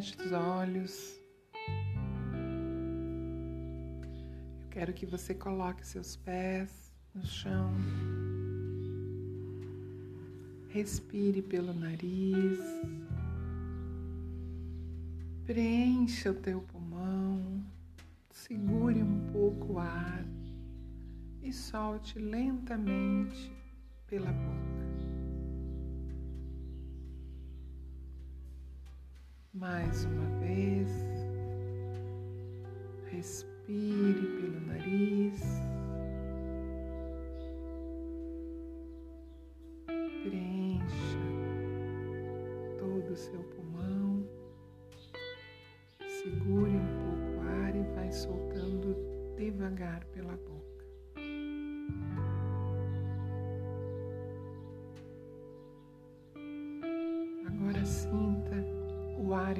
Feche os olhos. Eu quero que você coloque seus pés no chão. Respire pelo nariz. Preencha o teu pulmão. Segure um pouco o ar e solte lentamente pela boca. Mais uma vez, respire pelo nariz, preencha todo o seu pulmão, segure um pouco o ar e vai soltando devagar pela boca.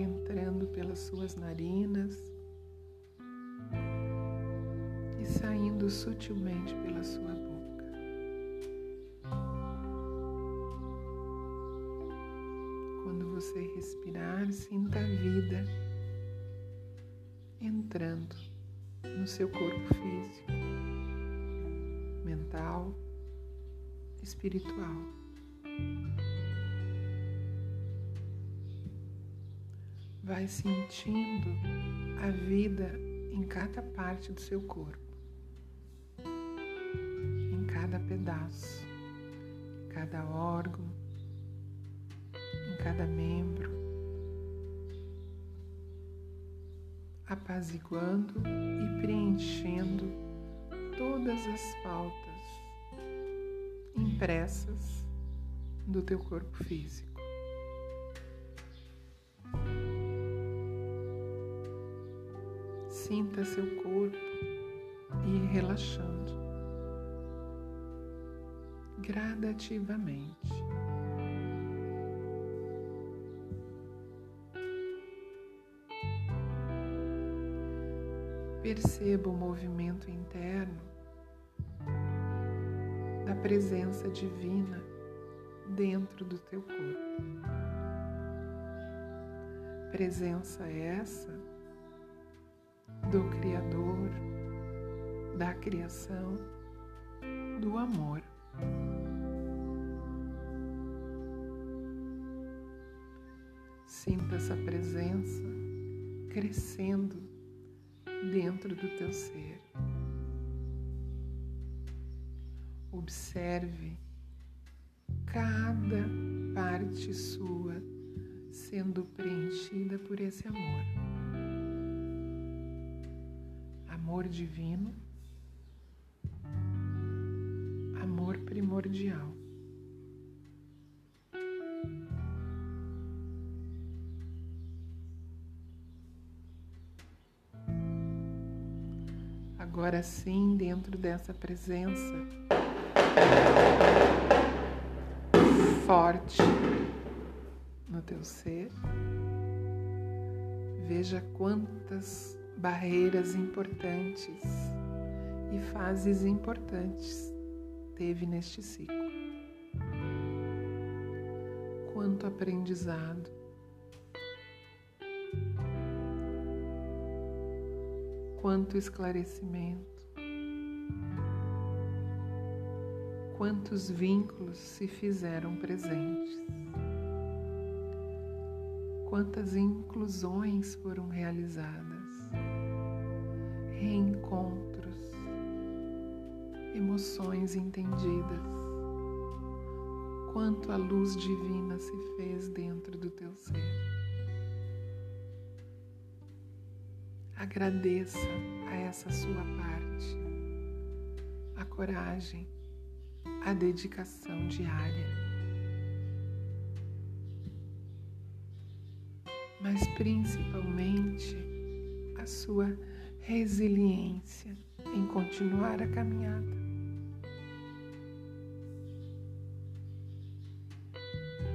Entrando pelas suas narinas e saindo sutilmente pela sua boca. Quando você respirar, sinta a vida entrando no seu corpo físico, mental, espiritual. Vai sentindo a vida em cada parte do seu corpo, em cada pedaço, em cada órgão, em cada membro, apaziguando e preenchendo todas as faltas impressas do teu corpo físico. Sinta seu corpo ir relaxando gradativamente. Perceba o movimento interno da presença divina dentro do teu corpo. Presença essa do Criador, da criação, do amor. Sinta essa presença crescendo dentro do teu ser. Observe cada parte sua sendo preenchida por esse amor amor divino, amor primordial. Agora sim, dentro dessa presença forte no teu ser, veja quantas barreiras importantes e fases importantes teve neste ciclo. Quanto aprendizado, quanto esclarecimento, quantos vínculos se fizeram presentes, quantas inclusões foram realizadas reencontros, emoções entendidas, quanto a luz divina se fez dentro do teu ser. Agradeça a essa sua parte, a coragem, a dedicação diária. Mas principalmente sua resiliência em continuar a caminhada.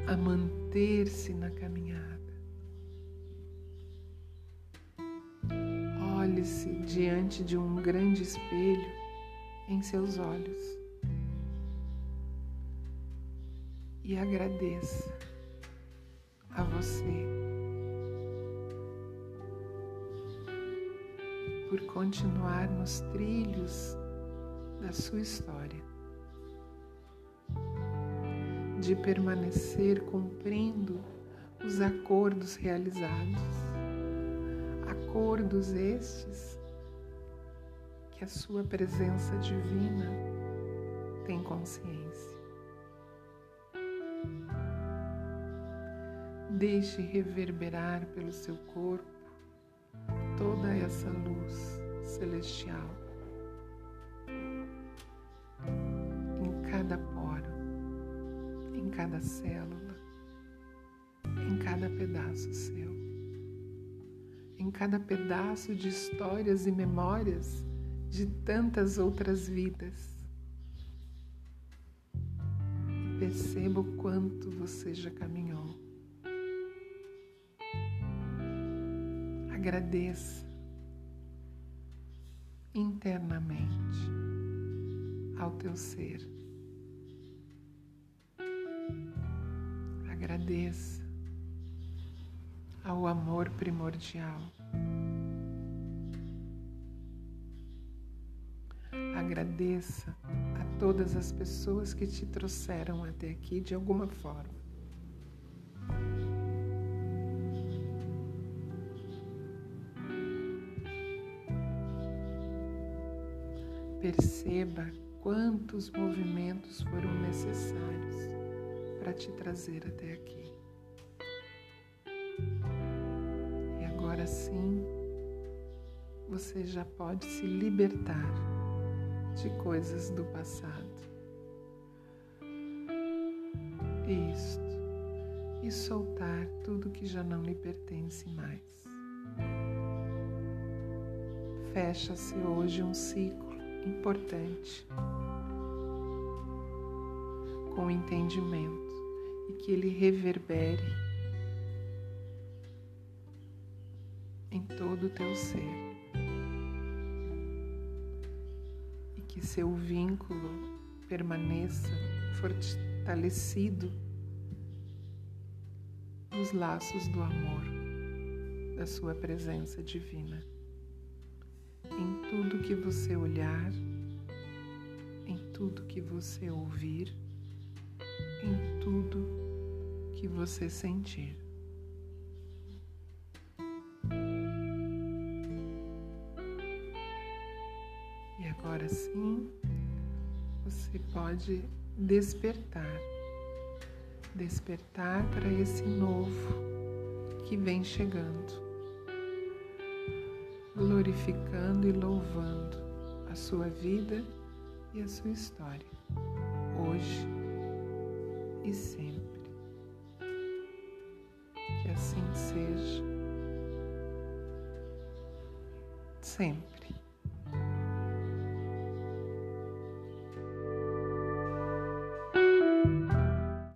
A manter-se na caminhada. Olhe-se diante de um grande espelho em seus olhos e agradeça a você por continuar nos trilhos da sua história, de permanecer cumprindo os acordos realizados, acordos estes que a sua presença divina tem consciência. Deixe reverberar pelo seu corpo toda essa luz celestial em cada poro, em cada célula, em cada pedaço seu, em cada pedaço de histórias e memórias de tantas outras vidas. Perceba o quanto você já caminhou. Agradeça internamente ao teu ser. Agradeça ao amor primordial. Agradeça a todas as pessoas que te trouxeram até aqui de alguma forma. Perceba quantos movimentos foram necessários para te trazer até aqui. E agora sim, você já pode se libertar de coisas do passado. Isto, e soltar tudo que já não lhe pertence mais. Fecha-se hoje um ciclo importante com entendimento e que ele reverbere em todo o teu ser. E que seu vínculo permaneça fortalecido nos laços do amor da sua presença divina tudo que você olhar, em tudo que você ouvir, em tudo que você sentir. E agora sim, você pode despertar, despertar para esse novo que vem chegando glorificando e louvando a sua vida e a sua história, hoje e sempre. Que assim seja, sempre.